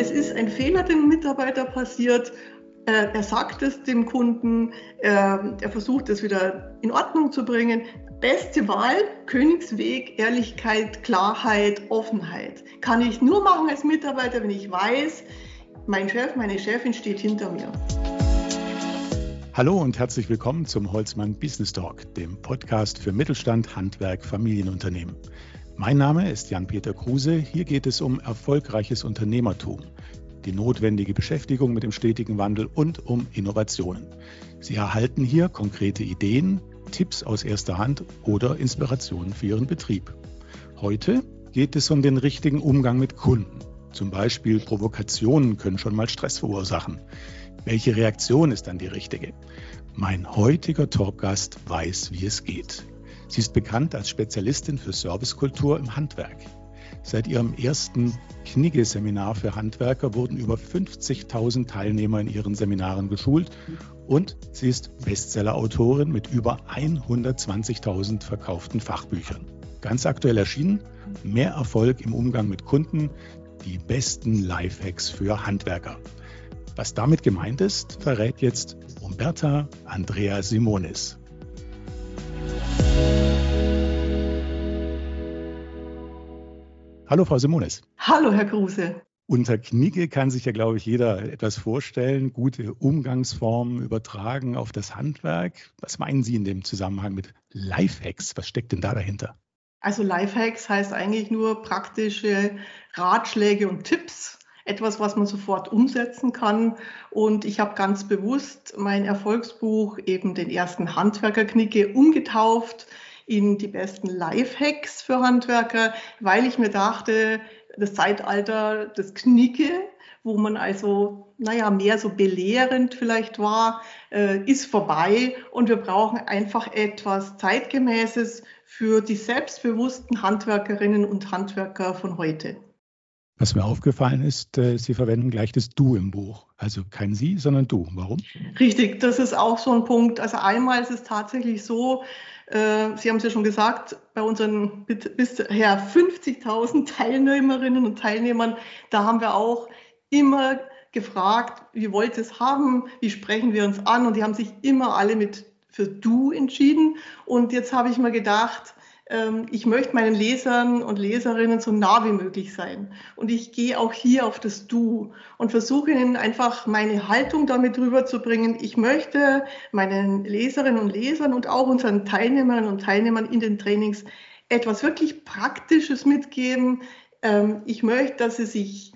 Es ist ein Fehler dem Mitarbeiter passiert. Äh, er sagt es dem Kunden, er versucht es wieder in Ordnung zu bringen. Beste Wahl, Königsweg, Ehrlichkeit, Klarheit, Offenheit. Kann ich nur machen als Mitarbeiter, wenn ich weiß, mein Chef, meine Chefin steht hinter mir. Hallo und herzlich willkommen zum Holzmann Business Talk, dem Podcast für Mittelstand, Handwerk, Familienunternehmen. Mein Name ist Jan-Peter Kruse. Hier geht es um erfolgreiches Unternehmertum, die notwendige Beschäftigung mit dem stetigen Wandel und um Innovationen. Sie erhalten hier konkrete Ideen, Tipps aus erster Hand oder Inspirationen für Ihren Betrieb. Heute geht es um den richtigen Umgang mit Kunden. Zum Beispiel Provokationen können schon mal Stress verursachen. Welche Reaktion ist dann die richtige? Mein heutiger Talkgast weiß, wie es geht. Sie ist bekannt als Spezialistin für Servicekultur im Handwerk. Seit ihrem ersten Knigge-Seminar für Handwerker wurden über 50.000 Teilnehmer in ihren Seminaren geschult und sie ist Bestseller-Autorin mit über 120.000 verkauften Fachbüchern. Ganz aktuell erschienen, mehr Erfolg im Umgang mit Kunden, die besten Lifehacks für Handwerker. Was damit gemeint ist, verrät jetzt Umberta Andrea Simonis. Hallo, Frau Simonis. Hallo, Herr Kruse. Unter Knigge kann sich ja, glaube ich, jeder etwas vorstellen. Gute Umgangsformen übertragen auf das Handwerk. Was meinen Sie in dem Zusammenhang mit Lifehacks? Was steckt denn da dahinter? Also Lifehacks heißt eigentlich nur praktische Ratschläge und Tipps. Etwas, was man sofort umsetzen kann. Und ich habe ganz bewusst mein Erfolgsbuch, eben den ersten Handwerkerknicke, umgetauft in die besten Lifehacks für Handwerker, weil ich mir dachte, das Zeitalter des Knicke, wo man also, naja, mehr so belehrend vielleicht war, äh, ist vorbei und wir brauchen einfach etwas Zeitgemäßes für die selbstbewussten Handwerkerinnen und Handwerker von heute. Was mir aufgefallen ist, äh, Sie verwenden gleich das Du im Buch. Also kein Sie, sondern Du. Warum? Richtig, das ist auch so ein Punkt. Also einmal ist es tatsächlich so, Sie haben es ja schon gesagt, bei unseren bisher 50.000 Teilnehmerinnen und Teilnehmern, da haben wir auch immer gefragt, wie wollt ihr es haben, wie sprechen wir uns an und die haben sich immer alle mit für Du entschieden. Und jetzt habe ich mir gedacht, ich möchte meinen Lesern und Leserinnen so nah wie möglich sein. Und ich gehe auch hier auf das Du und versuche ihnen einfach meine Haltung damit rüberzubringen. Ich möchte meinen Leserinnen und Lesern und auch unseren Teilnehmerinnen und Teilnehmern in den Trainings etwas wirklich Praktisches mitgeben. Ähm, ich möchte, dass sie sich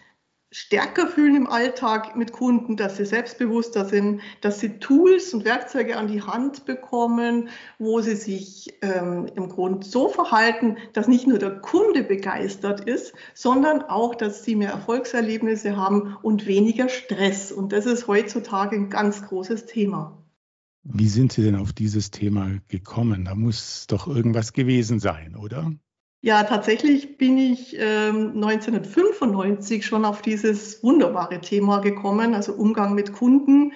stärker fühlen im Alltag mit Kunden, dass sie selbstbewusster sind, dass sie Tools und Werkzeuge an die Hand bekommen, wo sie sich ähm, im Grunde so verhalten, dass nicht nur der Kunde begeistert ist, sondern auch, dass sie mehr Erfolgserlebnisse haben und weniger Stress. Und das ist heutzutage ein ganz großes Thema. Wie sind Sie denn auf dieses Thema gekommen? Da muss doch irgendwas gewesen sein, oder? Ja, tatsächlich bin ich ähm, 1995 schon auf dieses wunderbare Thema gekommen, also Umgang mit Kunden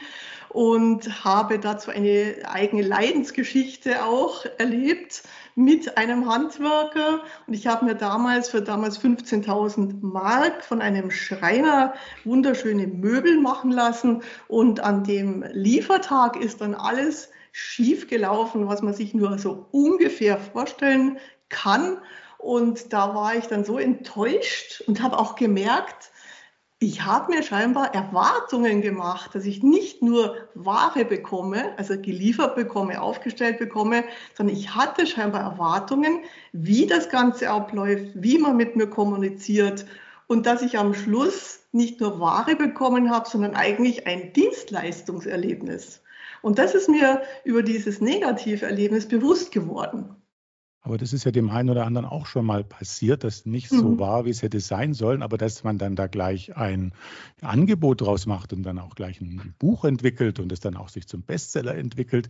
und habe dazu eine eigene Leidensgeschichte auch erlebt mit einem Handwerker. Und ich habe mir damals für damals 15.000 Mark von einem Schreiner wunderschöne Möbel machen lassen. Und an dem Liefertag ist dann alles schief gelaufen, was man sich nur so ungefähr vorstellen kann. Und da war ich dann so enttäuscht und habe auch gemerkt, ich habe mir scheinbar Erwartungen gemacht, dass ich nicht nur Ware bekomme, also geliefert bekomme, aufgestellt bekomme, sondern ich hatte scheinbar Erwartungen, wie das Ganze abläuft, wie man mit mir kommuniziert und dass ich am Schluss nicht nur Ware bekommen habe, sondern eigentlich ein Dienstleistungserlebnis. Und das ist mir über dieses Negativerlebnis bewusst geworden. Aber das ist ja dem einen oder anderen auch schon mal passiert, dass nicht so mhm. war, wie es hätte sein sollen, aber dass man dann da gleich ein Angebot draus macht und dann auch gleich ein Buch entwickelt und es dann auch sich zum Bestseller entwickelt.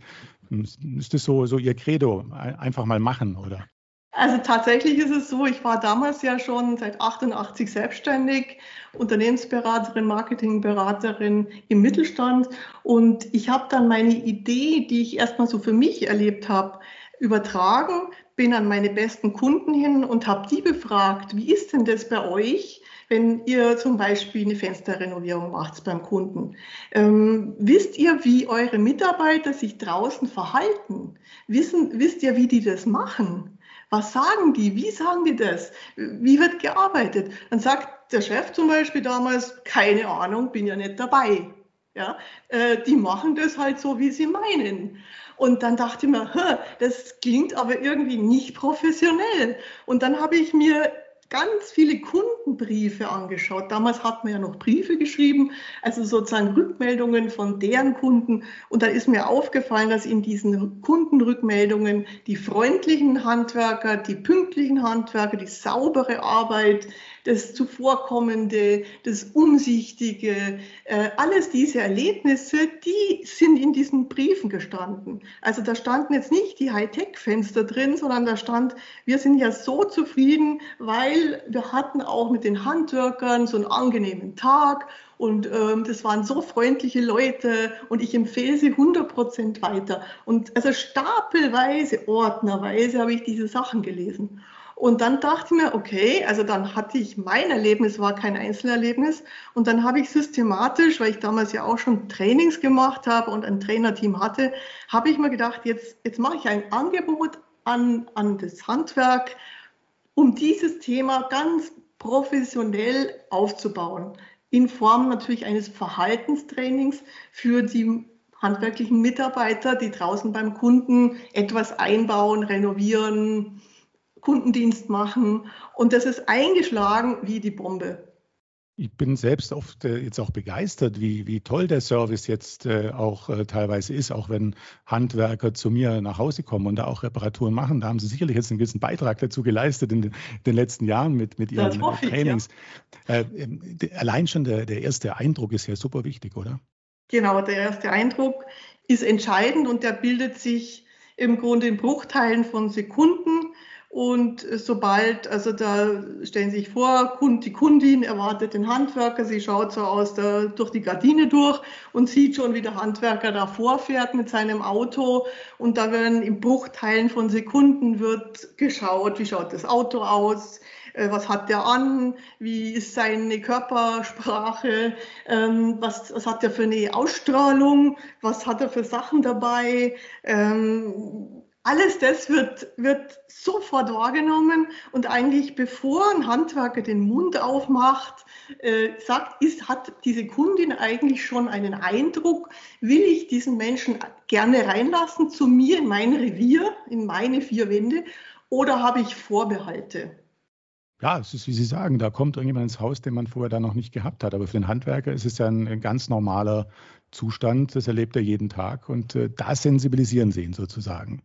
Ist das so, so Ihr Credo? Einfach mal machen, oder? Also tatsächlich ist es so, ich war damals ja schon seit 88 selbstständig, Unternehmensberaterin, Marketingberaterin im Mittelstand und ich habe dann meine Idee, die ich erstmal so für mich erlebt habe, übertragen bin an meine besten Kunden hin und habe die befragt, wie ist denn das bei euch, wenn ihr zum Beispiel eine Fensterrenovierung macht beim Kunden? Ähm, wisst ihr, wie eure Mitarbeiter sich draußen verhalten? Wissen, wisst ihr, wie die das machen? Was sagen die? Wie sagen die das? Wie wird gearbeitet? Dann sagt der Chef zum Beispiel damals, keine Ahnung, bin ja nicht dabei. Ja, äh, die machen das halt so, wie sie meinen. Und dann dachte ich mir, das klingt aber irgendwie nicht professionell. Und dann habe ich mir ganz viele Kundenbriefe angeschaut. Damals hat man ja noch Briefe geschrieben, also sozusagen Rückmeldungen von deren Kunden. Und dann ist mir aufgefallen, dass in diesen Kundenrückmeldungen die freundlichen Handwerker, die pünktlichen Handwerker, die saubere Arbeit, das Zuvorkommende, das Umsichtige, äh, alles diese Erlebnisse, die sind in diesen Briefen gestanden. Also da standen jetzt nicht die Hightech-Fenster drin, sondern da stand, wir sind ja so zufrieden, weil wir hatten auch mit den Handwerkern so einen angenehmen Tag und ähm, das waren so freundliche Leute und ich empfehle sie 100 Prozent weiter. Und also stapelweise, ordnerweise habe ich diese Sachen gelesen. Und dann dachte ich mir, okay, also dann hatte ich mein Erlebnis, war kein Einzelerlebnis. Und dann habe ich systematisch, weil ich damals ja auch schon Trainings gemacht habe und ein Trainerteam hatte, habe ich mir gedacht, jetzt, jetzt mache ich ein Angebot an, an das Handwerk, um dieses Thema ganz professionell aufzubauen. In Form natürlich eines Verhaltenstrainings für die handwerklichen Mitarbeiter, die draußen beim Kunden etwas einbauen, renovieren, Kundendienst machen. Und das ist eingeschlagen wie die Bombe. Ich bin selbst oft äh, jetzt auch begeistert, wie, wie toll der Service jetzt äh, auch äh, teilweise ist, auch wenn Handwerker zu mir nach Hause kommen und da auch Reparaturen machen. Da haben sie sicherlich jetzt einen gewissen Beitrag dazu geleistet in den, letzten Jahren mit, mit ihren Trainings. Ich, ja. Äh, ähm, allein schon der, der erste Eindruck ist ja super wichtig, oder? Genau, der erste Eindruck ist entscheidend und der bildet sich im Grunde in Bruchteilen von Sekunden. Und sobald, also da stellen Sie sich vor, die Kundin erwartet den Handwerker, sie schaut so aus der, durch die Gardine durch und sieht schon, wie der Handwerker da vorfährt mit seinem Auto. Und da werden in Bruchteilen von Sekunden wird geschaut, wie schaut das Auto aus, äh, was hat der an, wie ist seine Körpersprache, ähm, was, was hat er für eine Ausstrahlung, was hat er für Sachen dabei ähm, alles das wird, wird sofort wahrgenommen und eigentlich bevor ein Handwerker den Mund aufmacht, äh, sagt, ist, hat diese Kundin eigentlich schon einen Eindruck, will ich diesen Menschen gerne reinlassen zu mir in mein Revier, in meine vier Wände oder habe ich Vorbehalte? Ja, es ist, wie Sie sagen, da kommt irgendjemand ins Haus, den man vorher da noch nicht gehabt hat. Aber für den Handwerker ist es ja ein ganz normaler Zustand, das erlebt er jeden Tag und äh, da sensibilisieren Sie ihn sozusagen.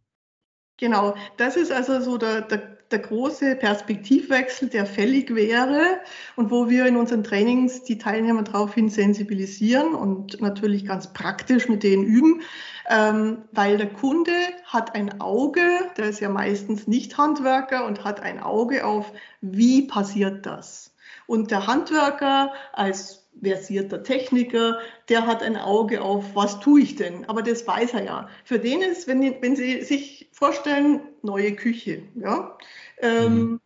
Genau, das ist also so der, der, der, große Perspektivwechsel, der fällig wäre und wo wir in unseren Trainings die Teilnehmer daraufhin sensibilisieren und natürlich ganz praktisch mit denen üben, ähm, weil der Kunde hat ein Auge, der ist ja meistens nicht Handwerker und hat ein Auge auf, wie passiert das. Und der Handwerker als versierter Techniker, der hat ein Auge auf, was tue ich denn? Aber das weiß er ja. Für den ist, wenn, wenn Sie sich vorstellen, neue Küche, ja, ähm, mhm.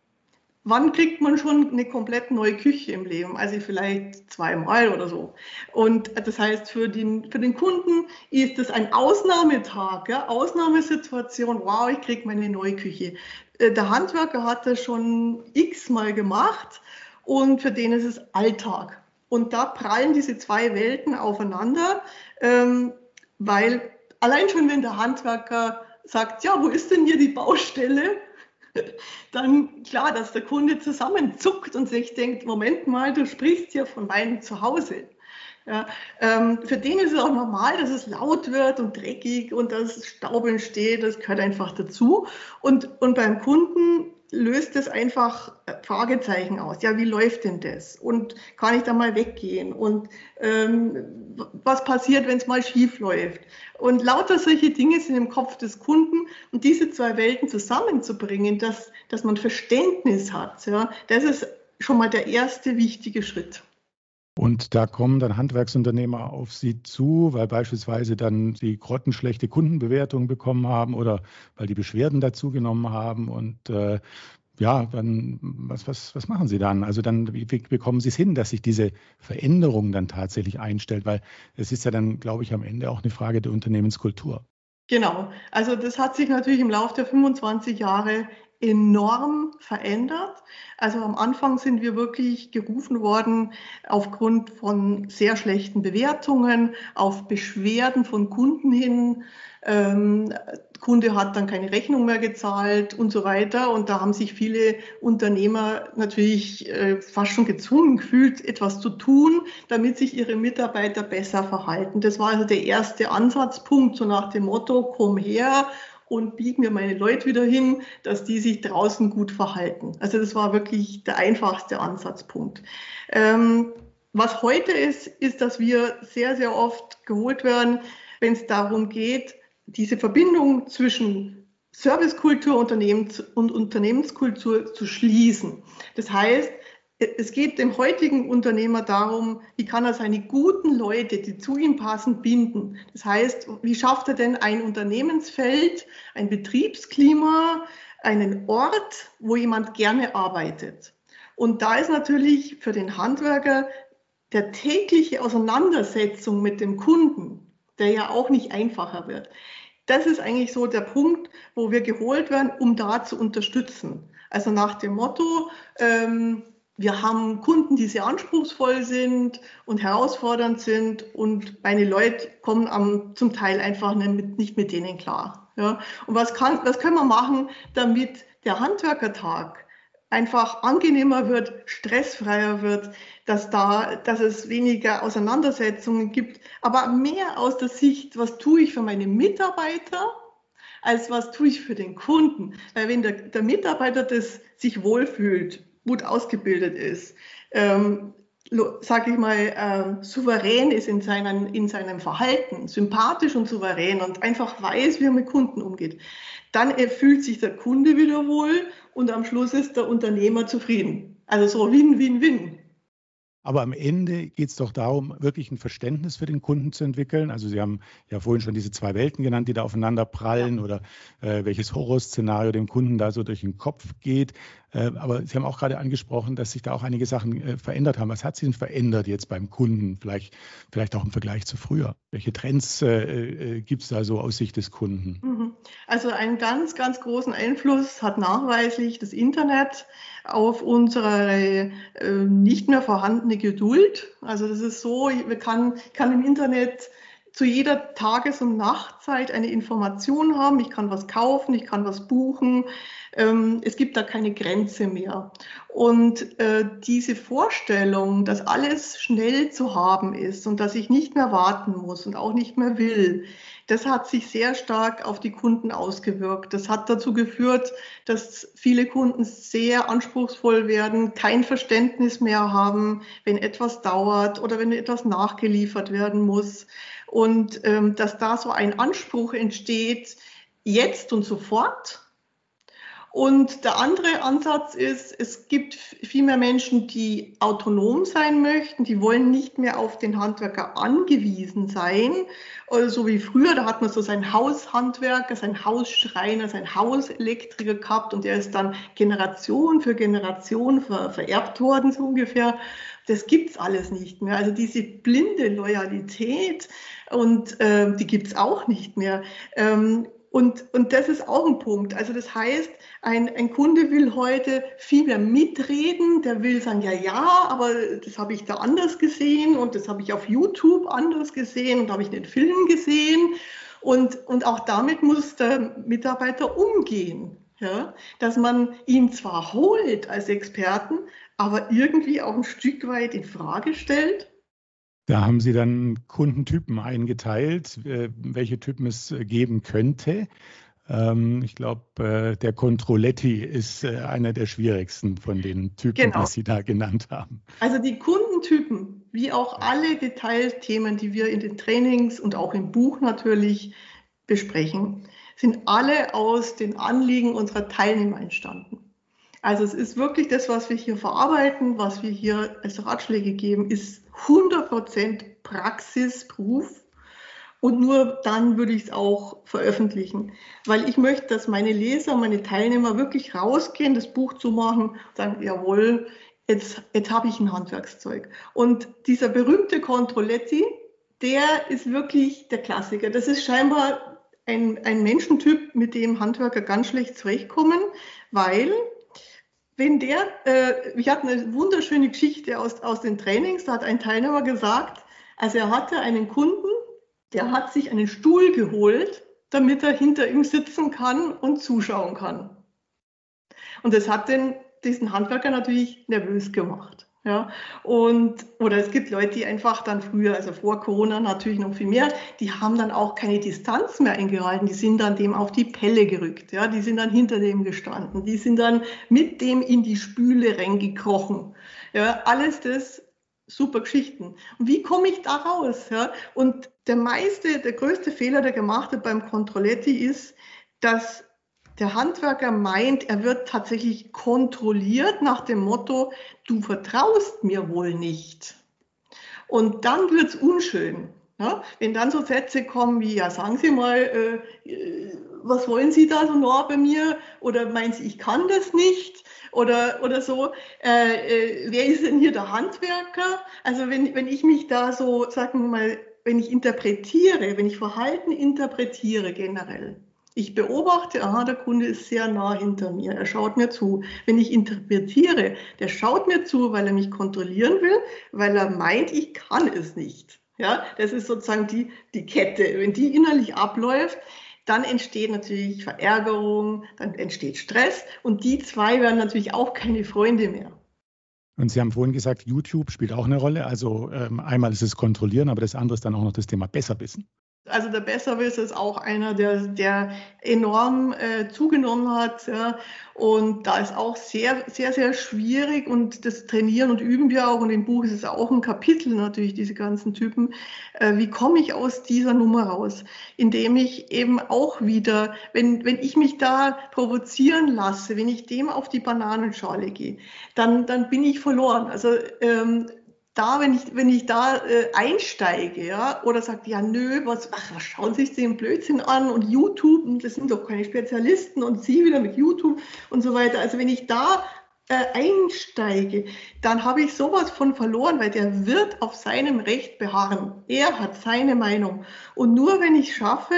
wann kriegt man schon eine komplett neue Küche im Leben? Also vielleicht zweimal oder so. Und das heißt, für den, für den Kunden ist das ein Ausnahmetag, ja, Ausnahmesituation, wow, ich kriege meine neue Küche. Äh, der Handwerker hat das schon x-mal gemacht und für den ist es Alltag. Und da prallen diese zwei Welten aufeinander, ähm, weil allein schon, wenn der Handwerker sagt, ja, wo ist denn hier die Baustelle? Dann klar, dass der Kunde zusammenzuckt und sich denkt, Moment mal, du sprichst ja von meinem Zuhause. Ja, ähm, für den ist es auch normal, dass es laut wird und dreckig und dass Staub entsteht, das gehört einfach dazu. Und, und beim Kunden löst es einfach äh, Fragezeichen aus. Ja, wie läuft denn das? Und kann ich da mal weggehen? Und ähm, was passiert, wenn es mal schief läuft? Und lauter solche Dinge sind im Kopf des Kunden. Und diese zwei Welten zusammenzubringen, dass, dass man Verständnis hat, ja, das ist schon mal der erste wichtige Schritt. Und da kommen dann Handwerksunternehmer auf Sie zu, weil beispielsweise dann die grottenschlechte Kundenbewertung bekommen haben oder weil die Beschwerden dazugenommen haben. Und äh, ja, dann was, was, was machen Sie dann? Also dann, wie bekommen Sie es hin, dass sich diese Veränderung dann tatsächlich einstellt? Weil es ist ja dann, glaube ich, am Ende auch eine Frage der Unternehmenskultur. Genau. Also das hat sich natürlich im Laufe der 25 Jahre enorm verändert. Also am Anfang sind wir wirklich gerufen worden aufgrund von sehr schlechten Bewertungen, auf Beschwerden von Kunden hin. Ähm, Kunde hat dann keine Rechnung mehr gezahlt und so weiter. Und da haben sich viele Unternehmer natürlich äh, fast schon gezwungen gefühlt, etwas zu tun, damit sich ihre Mitarbeiter besser verhalten. Das war also der erste Ansatzpunkt, so nach dem Motto, komm her und biegen mir meine Leute wieder hin, dass die sich draußen gut verhalten. Also das war wirklich der einfachste Ansatzpunkt. Ähm, was heute ist, ist, dass wir sehr, sehr oft geholt werden, wenn es darum geht, diese Verbindung zwischen Servicekultur und Unternehmenskultur zu schließen. Das heißt, es geht dem heutigen Unternehmer darum, wie kann er seine guten Leute, die zu ihm passen, binden. Das heißt, wie schafft er denn ein Unternehmensfeld, ein Betriebsklima, einen Ort, wo jemand gerne arbeitet. Und da ist natürlich für den Handwerker der tägliche Auseinandersetzung mit dem Kunden, der ja auch nicht einfacher wird. Das ist eigentlich so der Punkt, wo wir geholt werden, um da zu unterstützen. Also nach dem Motto, ähm, wir haben Kunden, die sehr anspruchsvoll sind und herausfordernd sind und meine Leute kommen am, zum Teil einfach nicht mit, nicht mit denen klar. Ja. Und was, kann, was können wir machen, damit der Handwerkertag einfach angenehmer wird, stressfreier wird, dass da, dass es weniger Auseinandersetzungen gibt, aber mehr aus der Sicht, was tue ich für meine Mitarbeiter, als was tue ich für den Kunden. Weil wenn der, der Mitarbeiter das sich wohlfühlt gut ausgebildet ist, ähm, sage ich mal, ähm, souverän ist in, seinen, in seinem Verhalten, sympathisch und souverän und einfach weiß, wie er mit Kunden umgeht, dann fühlt sich der Kunde wieder wohl und am Schluss ist der Unternehmer zufrieden. Also so Win-Win-Win. Aber am Ende geht es doch darum, wirklich ein Verständnis für den Kunden zu entwickeln. Also Sie haben ja vorhin schon diese zwei Welten genannt, die da aufeinander prallen ja. oder äh, welches Horrorszenario dem Kunden da so durch den Kopf geht. Äh, aber Sie haben auch gerade angesprochen, dass sich da auch einige Sachen äh, verändert haben. Was hat sich denn verändert jetzt beim Kunden? Vielleicht, vielleicht auch im Vergleich zu früher. Welche Trends äh, gibt es da so aus Sicht des Kunden? Mhm. Also einen ganz, ganz großen Einfluss hat nachweislich das Internet auf unsere nicht mehr vorhandene Geduld. Also das ist so, man kann, kann im Internet zu jeder Tages- und Nachtzeit eine Information haben. Ich kann was kaufen, ich kann was buchen. Ähm, es gibt da keine Grenze mehr. Und äh, diese Vorstellung, dass alles schnell zu haben ist und dass ich nicht mehr warten muss und auch nicht mehr will, das hat sich sehr stark auf die Kunden ausgewirkt. Das hat dazu geführt, dass viele Kunden sehr anspruchsvoll werden, kein Verständnis mehr haben, wenn etwas dauert oder wenn etwas nachgeliefert werden muss. Und ähm, dass da so ein Anspruch entsteht, jetzt und sofort und der andere Ansatz ist, es gibt viel mehr Menschen, die autonom sein möchten, die wollen nicht mehr auf den Handwerker angewiesen sein. Also so wie früher, da hat man so seinen Haushandwerker, seinen Hausschreiner, seinen Hauselektriker gehabt und der ist dann Generation für Generation ver vererbt worden, so ungefähr. Das gibt's alles nicht mehr. Also diese blinde Loyalität und äh, die gibt's auch nicht mehr. Ähm, und, und das ist auch ein Punkt. Also das heißt, ein, ein Kunde will heute viel mehr mitreden, der will sagen, ja, ja, aber das habe ich da anders gesehen und das habe ich auf YouTube anders gesehen und habe ich in den Filmen gesehen. Und, und auch damit muss der Mitarbeiter umgehen. Ja? Dass man ihn zwar holt als Experten, aber irgendwie auch ein Stück weit in Frage stellt da haben Sie dann Kundentypen eingeteilt, äh, welche Typen es äh, geben könnte. Ähm, ich glaube, äh, der Controletti ist einer der schwierigsten von den Typen, genau. die Sie da genannt haben. Also die Kundentypen, wie auch alle Detailthemen, die wir in den Trainings und auch im Buch natürlich besprechen, sind alle aus den Anliegen unserer Teilnehmer entstanden. Also es ist wirklich das, was wir hier verarbeiten, was wir hier als Ratschläge geben, ist 100% Praxisproof. Und nur dann würde ich es auch veröffentlichen, weil ich möchte, dass meine Leser, meine Teilnehmer wirklich rausgehen, das Buch zu machen, sagen, jawohl, jetzt, jetzt habe ich ein Handwerkszeug. Und dieser berühmte Controletti, der ist wirklich der Klassiker. Das ist scheinbar ein, ein Menschentyp, mit dem Handwerker ganz schlecht zurechtkommen, weil wenn der, äh, wir hatten eine wunderschöne Geschichte aus, aus den Trainings, da hat ein Teilnehmer gesagt, also er hatte einen Kunden, der hat sich einen Stuhl geholt, damit er hinter ihm sitzen kann und zuschauen kann. Und das hat den, diesen Handwerker natürlich nervös gemacht. Ja, und, oder es gibt Leute, die einfach dann früher, also vor Corona natürlich noch viel mehr, die haben dann auch keine Distanz mehr eingehalten. Die sind dann dem auf die Pelle gerückt. Ja, die sind dann hinter dem gestanden. Die sind dann mit dem in die Spüle reingekrochen. Ja, alles das super Geschichten. Und wie komme ich da raus? Ja? Und der meiste, der größte Fehler, der gemacht wird beim Controletti ist, dass der Handwerker meint, er wird tatsächlich kontrolliert nach dem Motto, du vertraust mir wohl nicht. Und dann wird es unschön. Ja? Wenn dann so Sätze kommen wie, ja, sagen Sie mal, äh, äh, was wollen Sie da so nah bei mir? Oder meinen Sie, ich kann das nicht? Oder, oder so, äh, äh, wer ist denn hier der Handwerker? Also wenn, wenn ich mich da so, sagen wir mal, wenn ich interpretiere, wenn ich Verhalten interpretiere generell, ich beobachte, aha, der Kunde ist sehr nah hinter mir, er schaut mir zu. Wenn ich interpretiere, der schaut mir zu, weil er mich kontrollieren will, weil er meint, ich kann es nicht. Ja, das ist sozusagen die, die Kette. Wenn die innerlich abläuft, dann entsteht natürlich Verärgerung, dann entsteht Stress und die zwei werden natürlich auch keine Freunde mehr. Und Sie haben vorhin gesagt, YouTube spielt auch eine Rolle. Also ähm, einmal ist es Kontrollieren, aber das andere ist dann auch noch das Thema Besserwissen. Also der Besserwisser ist auch einer, der, der enorm äh, zugenommen hat. Ja. Und da ist auch sehr, sehr, sehr schwierig und das trainieren und üben wir auch. Und im Buch ist es auch ein Kapitel natürlich, diese ganzen Typen. Äh, wie komme ich aus dieser Nummer raus? Indem ich eben auch wieder, wenn, wenn ich mich da provozieren lasse, wenn ich dem auf die Bananenschale gehe, dann, dann bin ich verloren. Also ähm, da, wenn ich, wenn ich da äh, einsteige, ja, oder sagt, ja, nö, was, ach, was schauen Sie sich den Blödsinn an und YouTube, das sind doch keine Spezialisten und Sie wieder mit YouTube und so weiter. Also wenn ich da äh, einsteige, dann habe ich sowas von verloren, weil der wird auf seinem Recht beharren. Er hat seine Meinung. Und nur wenn ich schaffe,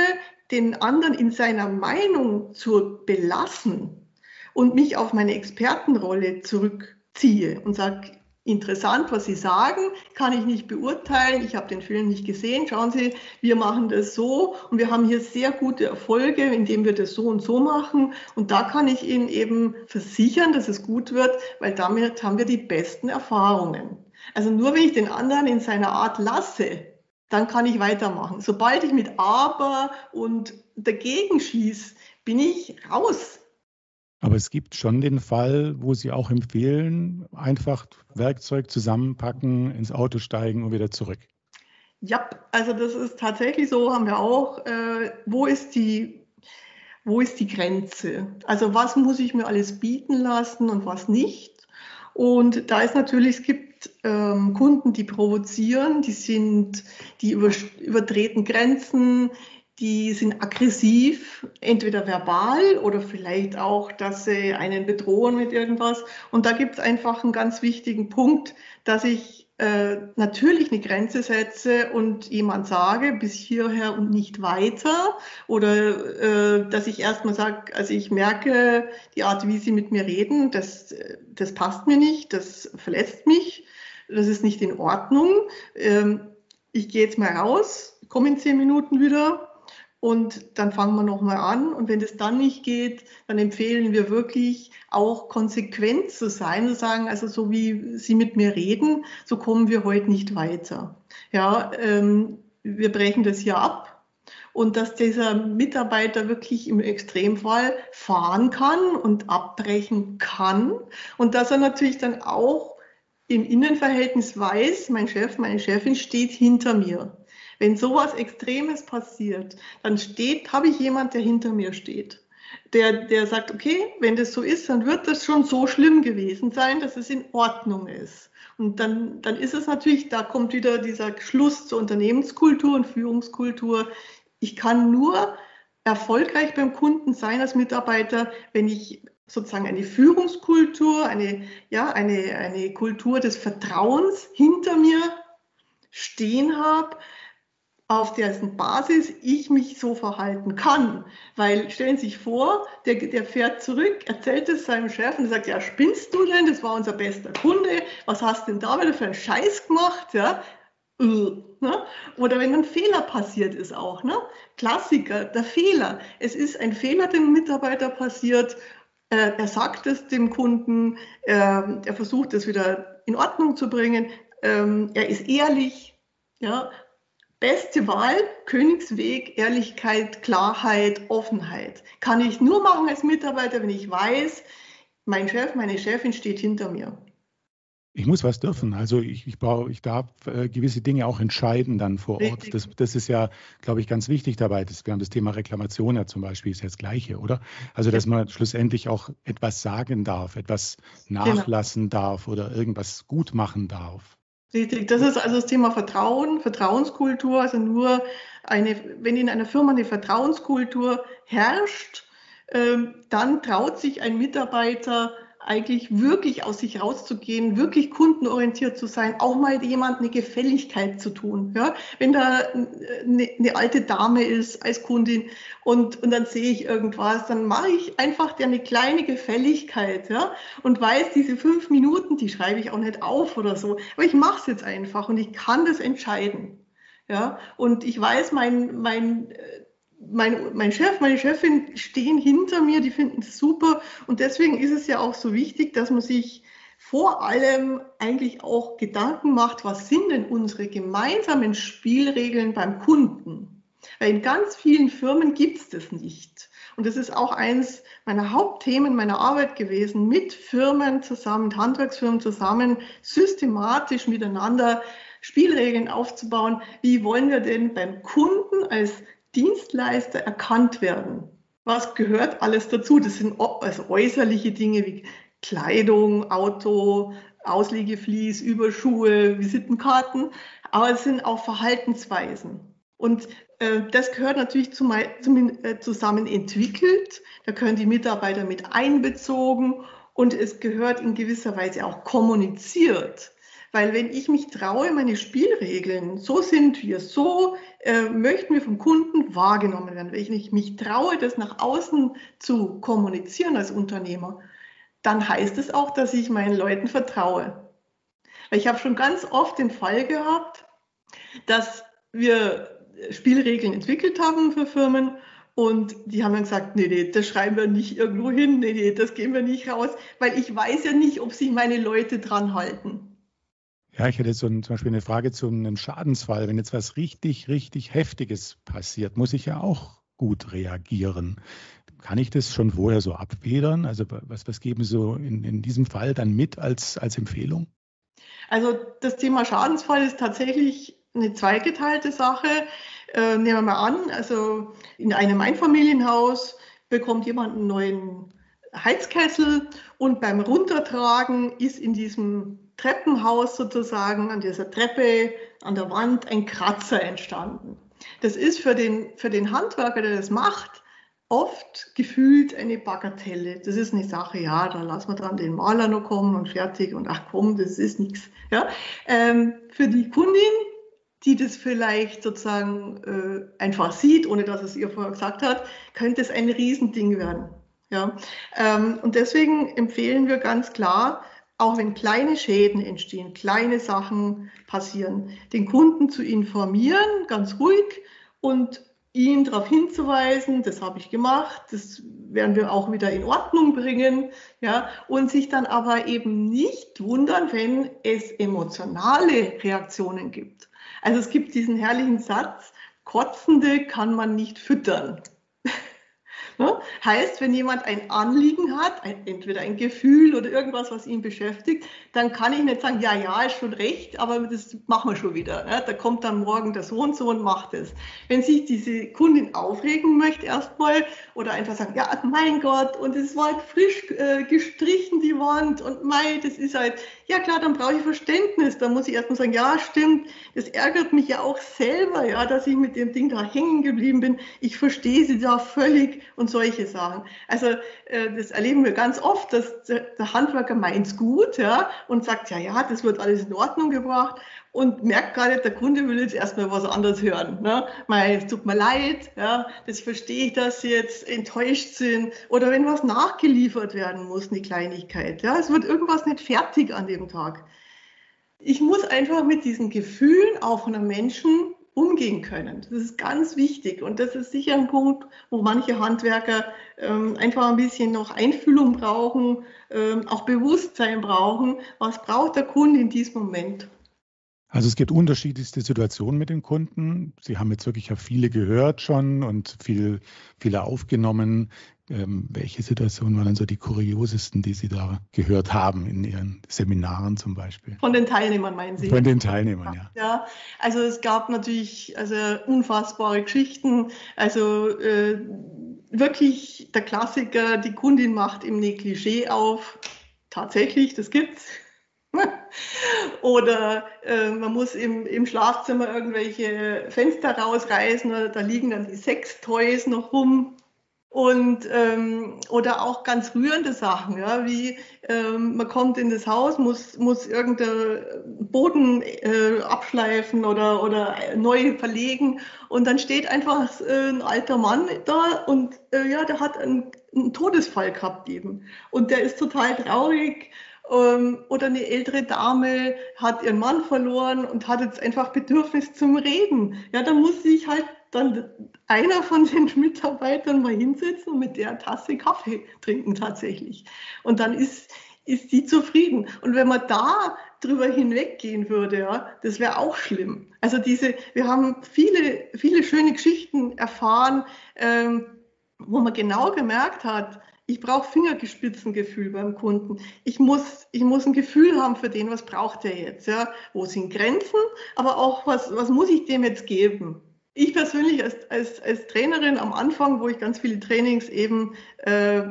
den anderen in seiner Meinung zu belassen und mich auf meine Expertenrolle zurückziehe und sage, interessant, was Sie sagen, kann ich nicht beurteilen. Ich habe den Film nicht gesehen. Schauen Sie, wir machen das so und wir haben hier sehr gute Erfolge, indem wir das so und so machen. Und da kann ich Ihnen eben versichern, dass es gut wird, weil damit haben wir die besten Erfahrungen. Also nur wenn ich den anderen in seiner Art lasse, dann kann ich weitermachen. Sobald ich mit Aber und dagegen schieße, bin ich raus. Aber es gibt schon den Fall, wo Sie auch empfehlen, einfach Werkzeug zusammenpacken, ins Auto steigen und wieder zurück. Ja, also das ist tatsächlich so, haben wir auch. Äh, wo ist die, wo ist die Grenze? Also was muss ich mir alles bieten lassen und was nicht? Und da ist natürlich, es gibt ähm, Kunden, die provozieren, die sind, die übertreten Grenzen, die sind aggressiv, entweder verbal oder vielleicht auch, dass sie einen bedrohen mit irgendwas. Und da gibt es einfach einen ganz wichtigen Punkt, dass ich äh, natürlich eine Grenze setze und jemand sage, bis hierher und nicht weiter. Oder äh, dass ich erstmal sage, also ich merke die Art, wie sie mit mir reden, das, das passt mir nicht, das verletzt mich, das ist nicht in Ordnung. Ähm, ich gehe jetzt mal raus, komme in zehn Minuten wieder und dann fangen wir nochmal an. Und wenn das dann nicht geht, dann empfehlen wir wirklich auch konsequent zu sein und sagen, also so wie Sie mit mir reden, so kommen wir heute nicht weiter. Ja, ähm, wir brechen das hier ab. Und dass dieser Mitarbeiter wirklich im Extremfall fahren kann und abbrechen kann. Und dass er natürlich dann auch im Innenverhältnis weiß, mein Chef, meine Chefin steht hinter mir. Wenn sowas Extremes passiert, dann steht, habe ich jemand, der hinter mir steht. der, der sagt, okay, wenn das so ist, dann wird das schon so schlimm gewesen sein, dass es in Ordnung ist. Und dann, dann ist es natürlich, da kommt wieder dieser Schluss zur Unternehmenskultur und Führungskultur. Ich kann nur erfolgreich beim Kunden sein als Mitarbeiter, wenn ich sozusagen eine Führungskultur, eine, ja, eine, eine Kultur des Vertrauens hinter mir stehen habe, auf dessen Basis ich mich so verhalten kann. Weil stellen Sie sich vor, der, der fährt zurück, erzählt es seinem Chef und sagt, ja, spinnst du denn? Das war unser bester Kunde. Was hast denn da wieder für einen Scheiß gemacht? Ja? Äh, ne? Oder wenn ein Fehler passiert ist auch. Ne? Klassiker, der Fehler. Es ist ein Fehler dem Mitarbeiter passiert. Äh, er sagt es dem Kunden, äh, er versucht es wieder in Ordnung zu bringen. Ähm, er ist ehrlich. Ja? Beste Wahl, Königsweg, Ehrlichkeit, Klarheit, Offenheit. Kann ich nur machen als Mitarbeiter, wenn ich weiß, mein Chef, meine Chefin steht hinter mir. Ich muss was dürfen. Also ich, ich, brauche, ich darf äh, gewisse Dinge auch entscheiden dann vor Ort. Das, das, ist ja, glaube ich, ganz wichtig dabei. Das, wir haben das Thema Reklamation ja zum Beispiel, ist ja das Gleiche, oder? Also dass man schlussendlich auch etwas sagen darf, etwas genau. nachlassen genau. darf oder irgendwas gut machen darf. Richtig, das ist also das Thema Vertrauen, Vertrauenskultur. Also nur eine, wenn in einer Firma eine Vertrauenskultur herrscht, ähm, dann traut sich ein Mitarbeiter eigentlich wirklich aus sich rauszugehen, wirklich kundenorientiert zu sein, auch mal jemand eine Gefälligkeit zu tun. Ja? Wenn da eine, eine alte Dame ist als Kundin und, und dann sehe ich irgendwas, dann mache ich einfach der eine kleine Gefälligkeit ja? und weiß, diese fünf Minuten, die schreibe ich auch nicht auf oder so, aber ich mache es jetzt einfach und ich kann das entscheiden. Ja? Und ich weiß, mein, mein mein, mein Chef, meine Chefin stehen hinter mir, die finden es super. Und deswegen ist es ja auch so wichtig, dass man sich vor allem eigentlich auch Gedanken macht, was sind denn unsere gemeinsamen Spielregeln beim Kunden? Weil in ganz vielen Firmen gibt es das nicht. Und das ist auch eines meiner Hauptthemen meiner Arbeit gewesen, mit Firmen zusammen, mit Handwerksfirmen zusammen, systematisch miteinander Spielregeln aufzubauen. Wie wollen wir denn beim Kunden als Dienstleister erkannt werden. Was gehört alles dazu? Das sind also äußerliche Dinge wie Kleidung, Auto, Auslegeflies, Überschuhe, Visitenkarten, aber es sind auch Verhaltensweisen. Und äh, das gehört natürlich zum, zum, äh, zusammen entwickelt. Da können die Mitarbeiter mit einbezogen und es gehört in gewisser Weise auch kommuniziert. Weil wenn ich mich traue, meine Spielregeln, so sind wir, so äh, möchten wir vom Kunden wahrgenommen werden, wenn ich mich traue, das nach außen zu kommunizieren als Unternehmer, dann heißt es auch, dass ich meinen Leuten vertraue. Weil ich habe schon ganz oft den Fall gehabt, dass wir Spielregeln entwickelt haben für Firmen und die haben dann gesagt, nee, nee, das schreiben wir nicht irgendwo hin, nee, nee, das gehen wir nicht raus, weil ich weiß ja nicht, ob sich meine Leute dran halten. Ja, ich hätte so ein, zum Beispiel eine Frage zu einem Schadensfall. Wenn jetzt was richtig, richtig Heftiges passiert, muss ich ja auch gut reagieren. Kann ich das schon vorher so abfedern? Also was, was geben Sie so in, in diesem Fall dann mit als, als Empfehlung? Also das Thema Schadensfall ist tatsächlich eine zweigeteilte Sache. Äh, nehmen wir mal an, also in einem Einfamilienhaus bekommt jemand einen neuen Heizkessel und beim Runtertragen ist in diesem Treppenhaus sozusagen, an dieser Treppe, an der Wand ein Kratzer entstanden. Das ist für den, für den Handwerker, der das macht, oft gefühlt eine Bagatelle. Das ist eine Sache, ja, da lassen wir dann den Maler noch kommen und fertig und ach komm, das ist nichts. Ja? Ähm, für die Kundin, die das vielleicht sozusagen äh, einfach sieht, ohne dass es ihr vorher gesagt hat, könnte es ein Riesending werden. Ja? Ähm, und deswegen empfehlen wir ganz klar, auch wenn kleine Schäden entstehen, kleine Sachen passieren, den Kunden zu informieren, ganz ruhig und ihn darauf hinzuweisen, das habe ich gemacht, das werden wir auch wieder in Ordnung bringen, ja, und sich dann aber eben nicht wundern, wenn es emotionale Reaktionen gibt. Also es gibt diesen herrlichen Satz, Kotzende kann man nicht füttern. Heißt, wenn jemand ein Anliegen hat, ein, entweder ein Gefühl oder irgendwas, was ihn beschäftigt, dann kann ich nicht sagen, ja, ja, ist schon recht, aber das machen wir schon wieder. Ne? Da kommt dann morgen der Sohn so und macht es. Wenn sich diese Kundin aufregen möchte erstmal oder einfach sagen, ja, mein Gott, und es war halt frisch äh, gestrichen, die Wand, und mei, das ist halt, ja klar, dann brauche ich Verständnis. Da muss ich erstmal sagen, ja, stimmt, das ärgert mich ja auch selber, ja, dass ich mit dem Ding da hängen geblieben bin. Ich verstehe sie da völlig und solche Sachen. Also äh, das erleben wir ganz oft, dass der Handwerker meint gut ja, und sagt, ja, ja, das wird alles in Ordnung gebracht und merkt nicht, der Kunde will jetzt erstmal was anderes hören. Ne? Mal, es tut mir leid, ja, das verstehe ich, dass Sie jetzt enttäuscht sind. Oder wenn was nachgeliefert werden muss, eine Kleinigkeit. Ja, es wird irgendwas nicht fertig an dem Tag. Ich muss einfach mit diesen Gefühlen auch von einem Menschen umgehen können. Das ist ganz wichtig und das ist sicher ein Punkt, wo manche Handwerker ähm, einfach ein bisschen noch Einfühlung brauchen, ähm, auch Bewusstsein brauchen. Was braucht der Kunde in diesem Moment? Also es gibt unterschiedlichste Situationen mit den Kunden. Sie haben jetzt wirklich ja viele gehört schon und viel, viele aufgenommen. Ähm, welche Situationen waren dann so die kuriosesten, die Sie da gehört haben in Ihren Seminaren zum Beispiel? Von den Teilnehmern meinen Sie? Von den Teilnehmern, ja. Ja, also es gab natürlich also unfassbare Geschichten. Also äh, wirklich der Klassiker, die Kundin macht im Negligé auf. Tatsächlich, das gibt's. Oder äh, man muss im, im Schlafzimmer irgendwelche Fenster rausreißen, da liegen dann die Sextoys noch rum. Und, ähm, oder auch ganz rührende Sachen, ja, wie ähm, man kommt in das Haus, muss, muss irgendeinen Boden äh, abschleifen oder, oder neu verlegen und dann steht einfach äh, ein alter Mann da und äh, ja, der hat einen, einen Todesfall gehabt eben. Und der ist total traurig ähm, oder eine ältere Dame hat ihren Mann verloren und hat jetzt einfach Bedürfnis zum Reden. Ja, da muss sich halt dann einer von den Mitarbeitern mal hinsetzen und mit der Tasse Kaffee trinken tatsächlich. Und dann ist, ist die zufrieden. Und wenn man da drüber hinweggehen würde, ja, das wäre auch schlimm. Also diese, wir haben viele, viele schöne Geschichten erfahren, ähm, wo man genau gemerkt hat, ich brauche Fingergespitzengefühl beim Kunden. Ich muss, ich muss ein Gefühl haben für den, was braucht er jetzt. Ja? Wo sind Grenzen, aber auch, was, was muss ich dem jetzt geben? Ich persönlich als, als, als Trainerin am Anfang, wo ich ganz viele Trainings eben äh,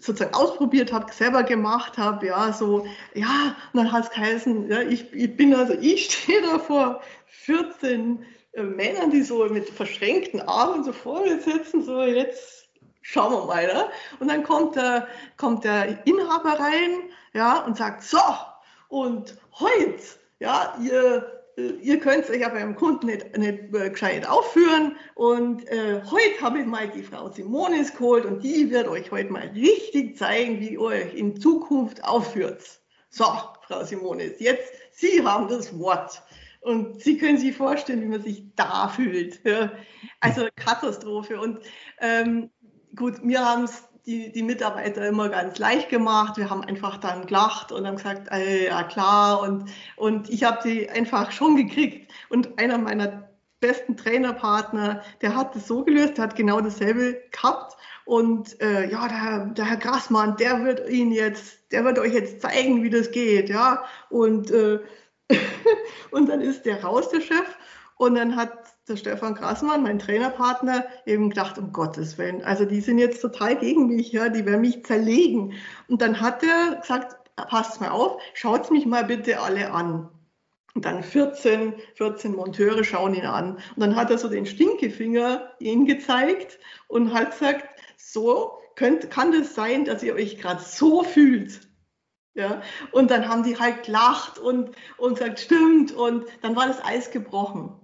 sozusagen ausprobiert habe, selber gemacht habe, ja, so, ja, und dann hat es geheißen, ja, ich, ich bin also, ich stehe da vor 14 äh, Männern, die so mit verschränkten Armen so vor mir sitzen, so jetzt schauen wir mal. Ne? Und dann kommt der, kommt der Inhaber rein ja, und sagt, so, und heute, ja, ihr, ihr könnt euch ja beim Kunden nicht, nicht äh, gescheit aufführen. Und äh, heute habe ich mal die Frau Simonis geholt und die wird euch heute mal richtig zeigen, wie ihr euch in Zukunft aufführt. So, Frau Simonis, jetzt Sie haben das Wort. Und Sie können sich vorstellen, wie man sich da fühlt. Ja. Also Katastrophe. Und ähm, gut, mir haben es die, die Mitarbeiter immer ganz leicht gemacht. Wir haben einfach dann gelacht und haben gesagt, ey, ja klar. Und, und ich habe sie einfach schon gekriegt. Und einer meiner besten Trainerpartner, der hat das so gelöst, der hat genau dasselbe gehabt. Und äh, ja, der, der Herr Grassmann, der wird Ihnen jetzt, der wird euch jetzt zeigen, wie das geht, ja. Und, äh, und dann ist der raus, der Chef. Und dann hat der Stefan Grassmann, mein Trainerpartner, eben gedacht, um Gottes Willen, also die sind jetzt total gegen mich, ja, die werden mich zerlegen. Und dann hat er gesagt, passt mal auf, schaut mich mal bitte alle an. Und dann 14, 14 Monteure schauen ihn an. Und dann hat er so den Stinkefinger ihnen gezeigt und hat gesagt, so könnt, kann das sein, dass ihr euch gerade so fühlt. Ja, und dann haben die halt gelacht und, und gesagt, stimmt. Und dann war das Eis gebrochen.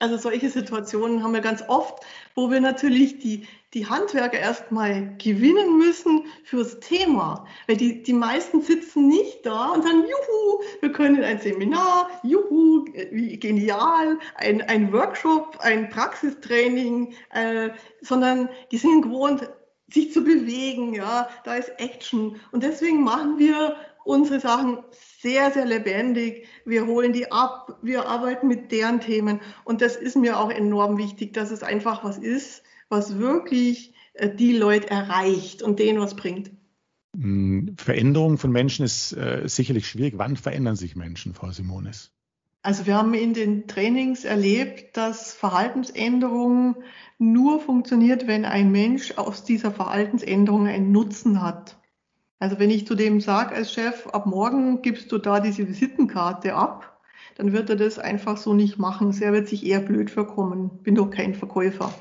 Also solche Situationen haben wir ganz oft, wo wir natürlich die, die Handwerker erstmal gewinnen müssen fürs Thema. Weil die, die meisten sitzen nicht da und sagen, juhu, wir können ein Seminar, juhu, wie genial, ein, ein Workshop, ein Praxistraining, äh, sondern die sind gewohnt, sich zu bewegen, ja, da ist Action. Und deswegen machen wir unsere Sachen sehr, sehr lebendig. Wir holen die ab, wir arbeiten mit deren Themen. Und das ist mir auch enorm wichtig, dass es einfach was ist, was wirklich äh, die Leute erreicht und denen was bringt. Hm, Veränderung von Menschen ist äh, sicherlich schwierig. Wann verändern sich Menschen, Frau Simonis? Also wir haben in den Trainings erlebt, dass Verhaltensänderung nur funktioniert, wenn ein Mensch aus dieser Verhaltensänderung einen Nutzen hat. Also wenn ich zu dem sage als Chef, ab morgen gibst du da diese Visitenkarte ab, dann wird er das einfach so nicht machen. Er wird sich eher blöd vorkommen. Bin doch kein Verkäufer.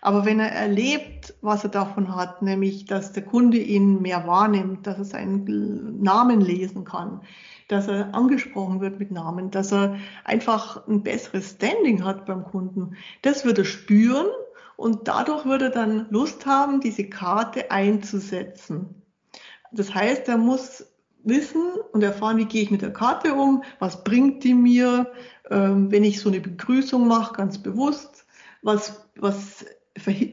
Aber wenn er erlebt, was er davon hat, nämlich, dass der Kunde ihn mehr wahrnimmt, dass er seinen Namen lesen kann, dass er angesprochen wird mit Namen, dass er einfach ein besseres Standing hat beim Kunden, das wird er spüren und dadurch wird er dann Lust haben, diese Karte einzusetzen. Das heißt, er muss wissen und erfahren, wie gehe ich mit der Karte um, was bringt die mir, ähm, wenn ich so eine Begrüßung mache, ganz bewusst, was, was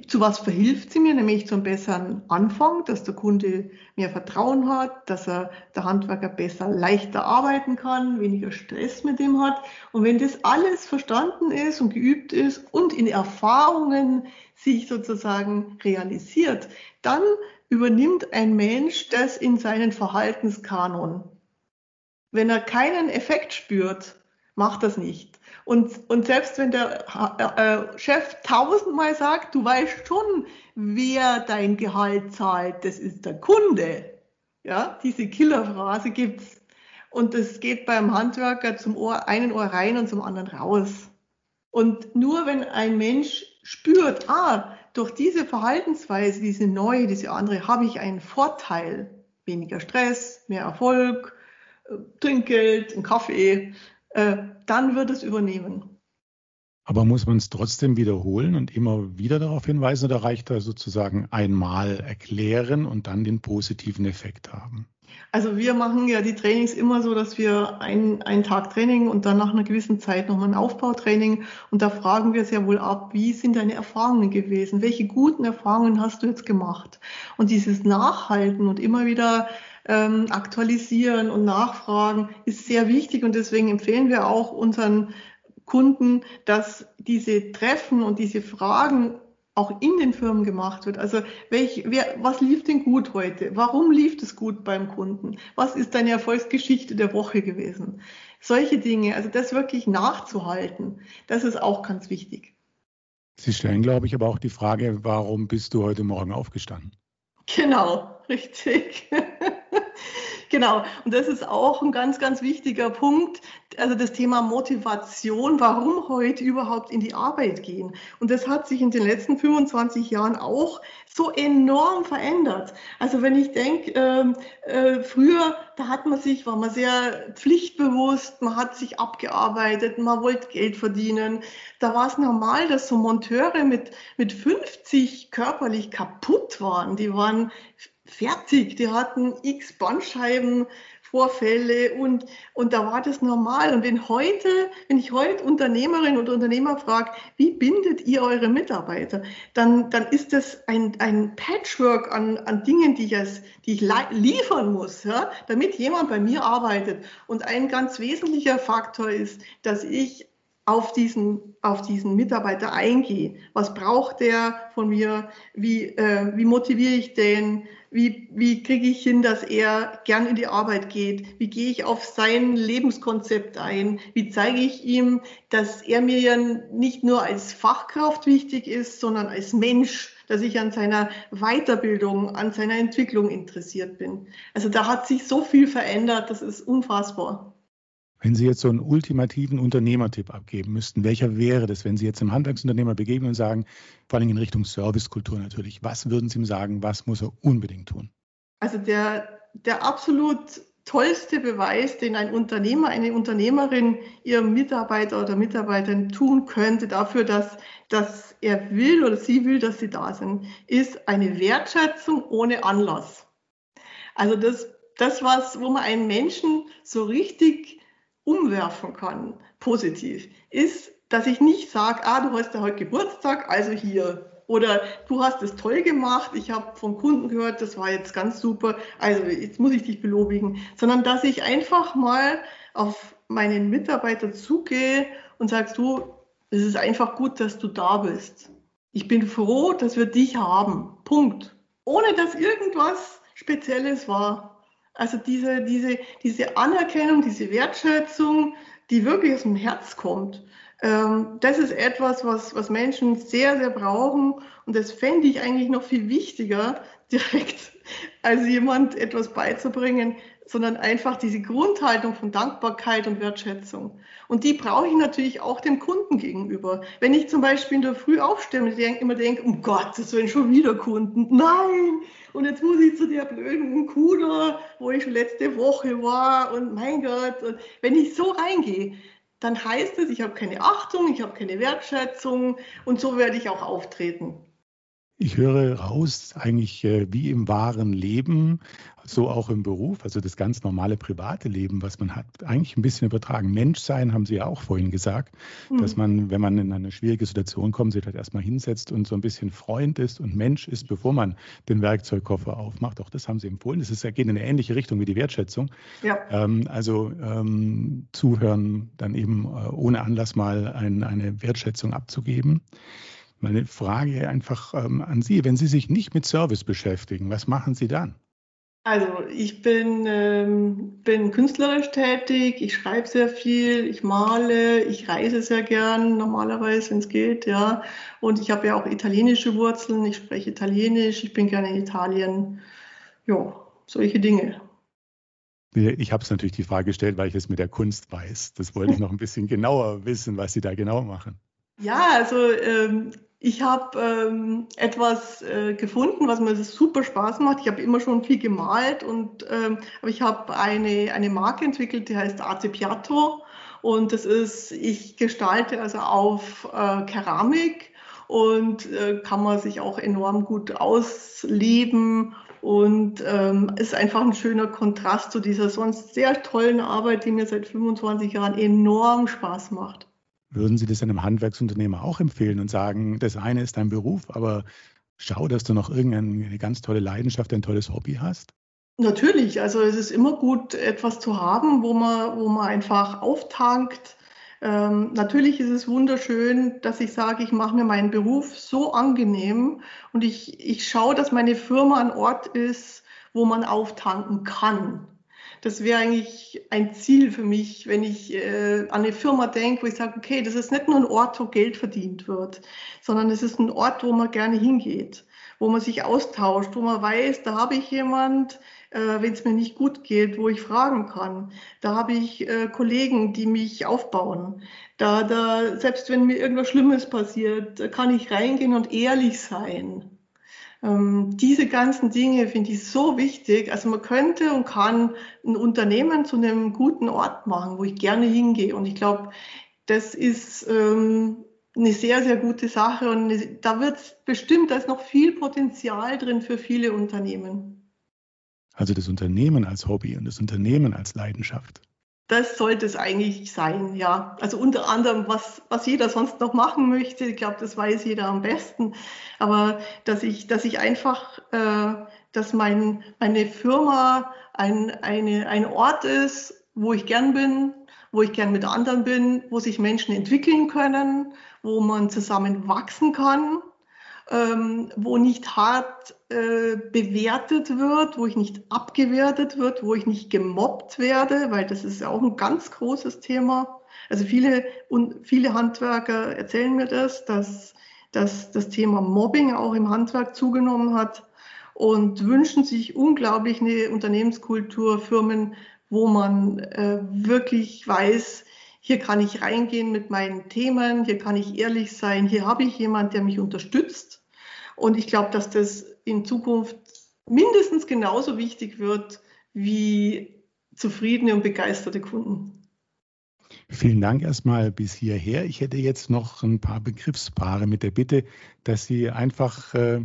zu was verhilft sie mir, nämlich zum besseren Anfang, dass der Kunde mehr Vertrauen hat, dass er der Handwerker besser, leichter arbeiten kann, weniger Stress mit dem hat. Und wenn das alles verstanden ist und geübt ist und in Erfahrungen sich sozusagen realisiert, dann übernimmt ein Mensch das in seinen Verhaltenskanon. Wenn er keinen Effekt spürt, macht das nicht. Und, und selbst wenn der äh, Chef tausendmal sagt, du weißt schon, wer dein Gehalt zahlt, das ist der Kunde. Ja, diese Killerphrase gibt's. Und das geht beim Handwerker zum Ohr, einen Ohr rein und zum anderen raus. Und nur wenn ein Mensch spürt, ah, durch diese Verhaltensweise, diese neue, diese andere, habe ich einen Vorteil. Weniger Stress, mehr Erfolg, äh, Trinkgeld, ein Kaffee, äh, dann wird es übernehmen. Aber muss man es trotzdem wiederholen und immer wieder darauf hinweisen oder reicht da sozusagen einmal erklären und dann den positiven Effekt haben? Also wir machen ja die Trainings immer so, dass wir einen, einen Tag Training und dann nach einer gewissen Zeit nochmal ein Aufbautraining und da fragen wir sehr wohl ab, wie sind deine Erfahrungen gewesen? Welche guten Erfahrungen hast du jetzt gemacht? Und dieses Nachhalten und immer wieder ähm, aktualisieren und nachfragen ist sehr wichtig und deswegen empfehlen wir auch unseren Kunden, dass diese Treffen und diese Fragen auch in den Firmen gemacht wird. Also welch, wer, was lief denn gut heute? Warum lief es gut beim Kunden? Was ist deine Erfolgsgeschichte der Woche gewesen? Solche Dinge, also das wirklich nachzuhalten, das ist auch ganz wichtig. Sie stellen, glaube ich, aber auch die Frage, warum bist du heute Morgen aufgestanden? Genau, richtig. Genau, und das ist auch ein ganz, ganz wichtiger Punkt. Also das Thema Motivation, warum heute überhaupt in die Arbeit gehen. Und das hat sich in den letzten 25 Jahren auch so enorm verändert. Also wenn ich denke, ähm, äh, früher, da hat man sich, war man sehr pflichtbewusst, man hat sich abgearbeitet, man wollte Geld verdienen. Da war es normal, dass so Monteure mit, mit 50 körperlich kaputt waren. Die waren fertig. Die hatten x Bandscheiben, Vorfälle und, und da war das normal. Und wenn heute, wenn ich heute Unternehmerinnen und Unternehmer frage, wie bindet ihr eure Mitarbeiter, dann, dann ist das ein, ein Patchwork an, an Dingen, die ich, als, die ich liefern muss, ja, damit jemand bei mir arbeitet. Und ein ganz wesentlicher Faktor ist, dass ich auf diesen, auf diesen Mitarbeiter eingehe. Was braucht der von mir? Wie, äh, wie motiviere ich den? Wie, wie kriege ich hin, dass er gern in die Arbeit geht? Wie gehe ich auf sein Lebenskonzept ein? Wie zeige ich ihm, dass er mir ja nicht nur als Fachkraft wichtig ist, sondern als Mensch, dass ich an seiner Weiterbildung, an seiner Entwicklung interessiert bin. Also da hat sich so viel verändert, das ist unfassbar. Wenn Sie jetzt so einen ultimativen Unternehmertipp abgeben müssten, welcher wäre das, wenn Sie jetzt einem Handwerksunternehmer begegnen und sagen, vor allem in Richtung Servicekultur natürlich, was würden Sie ihm sagen, was muss er unbedingt tun? Also der, der absolut tollste Beweis, den ein Unternehmer, eine Unternehmerin ihrem Mitarbeiter oder Mitarbeiterin tun könnte dafür, dass, dass er will oder sie will, dass sie da sind, ist eine Wertschätzung ohne Anlass. Also das, das was, wo man einen Menschen so richtig umwerfen kann, positiv, ist, dass ich nicht sage, ah, du hast ja heute Geburtstag, also hier. Oder du hast es toll gemacht, ich habe vom Kunden gehört, das war jetzt ganz super, also jetzt muss ich dich belobigen. Sondern dass ich einfach mal auf meinen Mitarbeiter zugehe und sagst du, es ist einfach gut, dass du da bist. ich bin froh, dass wir dich haben. Punkt. Ohne dass irgendwas Spezielles war. Also diese, diese, diese Anerkennung, diese Wertschätzung, die wirklich aus dem Herz kommt. Ähm, das ist etwas, was, was Menschen sehr, sehr brauchen. Und das fände ich eigentlich noch viel wichtiger, direkt als jemand etwas beizubringen, sondern einfach diese Grundhaltung von Dankbarkeit und Wertschätzung. Und die brauche ich natürlich auch dem Kunden gegenüber. Wenn ich zum Beispiel in der Früh aufstehe und immer denke, um Gottes Willen, schon wieder Kunden, nein, und jetzt muss ich zu der blöden Kuder, wo ich schon letzte Woche war und mein Gott, und wenn ich so reingehe, dann heißt es, ich habe keine Achtung, ich habe keine Wertschätzung und so werde ich auch auftreten. Ich höre raus, eigentlich äh, wie im wahren Leben, so auch im Beruf, also das ganz normale private Leben, was man hat, eigentlich ein bisschen übertragen. Menschsein haben Sie ja auch vorhin gesagt, mhm. dass man, wenn man in eine schwierige Situation kommt, sich halt erstmal hinsetzt und so ein bisschen Freund ist und Mensch ist, bevor man den Werkzeugkoffer aufmacht. Auch das haben Sie empfohlen. Das ist, geht in eine ähnliche Richtung wie die Wertschätzung. Ja. Ähm, also ähm, zuhören, dann eben äh, ohne Anlass mal ein, eine Wertschätzung abzugeben. Meine Frage einfach ähm, an Sie, wenn Sie sich nicht mit Service beschäftigen, was machen Sie dann? Also ich bin, ähm, bin künstlerisch tätig, ich schreibe sehr viel, ich male, ich reise sehr gern normalerweise, wenn es geht, ja. Und ich habe ja auch italienische Wurzeln, ich spreche Italienisch, ich bin gerne in Italien. Ja, solche Dinge. Ich habe es natürlich die Frage gestellt, weil ich es mit der Kunst weiß. Das wollte ich noch ein bisschen genauer wissen, was Sie da genau machen. Ja, also ähm, ich habe ähm, etwas äh, gefunden, was mir super Spaß macht. Ich habe immer schon viel gemalt und ähm, aber ich habe eine, eine Marke entwickelt, die heißt Arte Piatto. Und das ist, ich gestalte also auf äh, Keramik und äh, kann man sich auch enorm gut ausleben und ähm, ist einfach ein schöner Kontrast zu dieser sonst sehr tollen Arbeit, die mir seit 25 Jahren enorm Spaß macht. Würden Sie das einem Handwerksunternehmer auch empfehlen und sagen, das eine ist dein Beruf, aber schau, dass du noch irgendeine ganz tolle Leidenschaft, ein tolles Hobby hast? Natürlich, also es ist immer gut, etwas zu haben, wo man, wo man einfach auftankt. Ähm, natürlich ist es wunderschön, dass ich sage, ich mache mir meinen Beruf so angenehm und ich, ich schaue, dass meine Firma ein Ort ist, wo man auftanken kann das wäre eigentlich ein Ziel für mich, wenn ich äh, an eine Firma denke, wo ich sage, okay, das ist nicht nur ein Ort, wo Geld verdient wird, sondern es ist ein Ort, wo man gerne hingeht, wo man sich austauscht, wo man weiß, da habe ich jemand, äh, wenn es mir nicht gut geht, wo ich fragen kann. Da habe ich äh, Kollegen, die mich aufbauen. Da, da, selbst wenn mir irgendwas Schlimmes passiert, kann ich reingehen und ehrlich sein. Ähm, diese ganzen Dinge finde ich so wichtig. Also man könnte und kann ein Unternehmen zu einem guten Ort machen, wo ich gerne hingehe. Und ich glaube, das ist ähm, eine sehr, sehr gute Sache. Und da wird bestimmt, da ist noch viel Potenzial drin für viele Unternehmen. Also das Unternehmen als Hobby und das Unternehmen als Leidenschaft. Das sollte es eigentlich sein, ja. Also unter anderem, was, was jeder sonst noch machen möchte. Ich glaube, das weiß jeder am besten. Aber dass ich, dass ich einfach, äh, dass mein, meine Firma ein, eine, ein Ort ist, wo ich gern bin, wo ich gern mit anderen bin, wo sich Menschen entwickeln können, wo man zusammen wachsen kann ähm, wo nicht hart äh, bewertet wird, wo ich nicht abgewertet wird, wo ich nicht gemobbt werde, weil das ist ja auch ein ganz großes Thema. Also viele und viele Handwerker erzählen mir das, dass, dass das Thema Mobbing auch im Handwerk zugenommen hat und wünschen sich unglaublich eine Unternehmenskultur, Firmen, wo man äh, wirklich weiß, hier kann ich reingehen mit meinen Themen, hier kann ich ehrlich sein, hier habe ich jemand, der mich unterstützt. Und ich glaube, dass das in Zukunft mindestens genauso wichtig wird wie zufriedene und begeisterte Kunden. Vielen Dank erstmal bis hierher. Ich hätte jetzt noch ein paar Begriffspaare mit der Bitte, dass Sie einfach äh,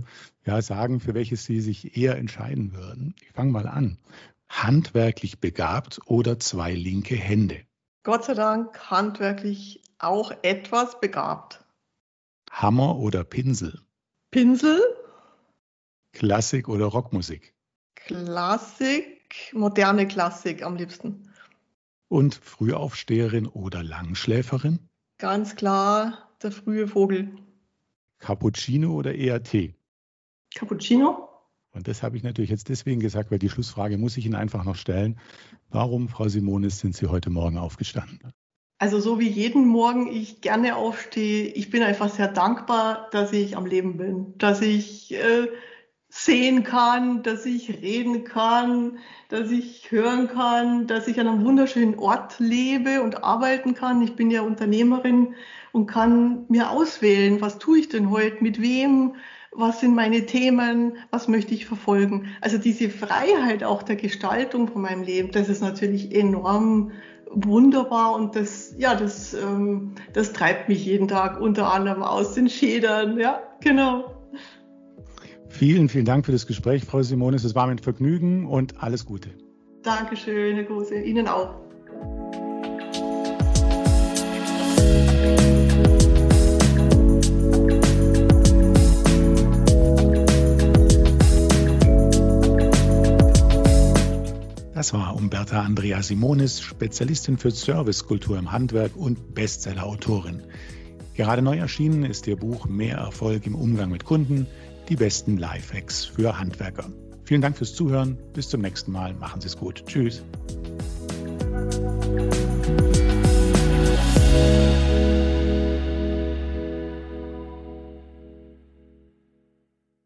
ja, sagen, für welches Sie sich eher entscheiden würden. Ich fange mal an. Handwerklich begabt oder zwei linke Hände? Gott sei Dank handwerklich auch etwas begabt. Hammer oder Pinsel? Pinsel. Klassik oder Rockmusik? Klassik, moderne Klassik am liebsten. Und Frühaufsteherin oder Langschläferin? Ganz klar der frühe Vogel. Cappuccino oder eher Tee? Cappuccino. Und das habe ich natürlich jetzt deswegen gesagt, weil die Schlussfrage muss ich Ihnen einfach noch stellen. Warum, Frau Simonis, sind Sie heute Morgen aufgestanden? Also so wie jeden Morgen ich gerne aufstehe, ich bin einfach sehr dankbar, dass ich am Leben bin, dass ich äh, sehen kann, dass ich reden kann, dass ich hören kann, dass ich an einem wunderschönen Ort lebe und arbeiten kann. Ich bin ja Unternehmerin und kann mir auswählen, was tue ich denn heute, mit wem, was sind meine Themen, was möchte ich verfolgen. Also diese Freiheit auch der Gestaltung von meinem Leben, das ist natürlich enorm wunderbar und das, ja, das, ähm, das treibt mich jeden Tag unter anderem aus den Schädern. Ja, genau. Vielen, vielen Dank für das Gespräch, Frau Simonis. Es war mir ein Vergnügen und alles Gute. Dankeschön, Herr Große. Ihnen auch. Das war Umberta Andrea Simonis, Spezialistin für Servicekultur im Handwerk und Bestseller-Autorin. Gerade neu erschienen ist ihr Buch Mehr Erfolg im Umgang mit Kunden, die besten Lifehacks für Handwerker. Vielen Dank fürs Zuhören. Bis zum nächsten Mal. Machen Sie es gut. Tschüss.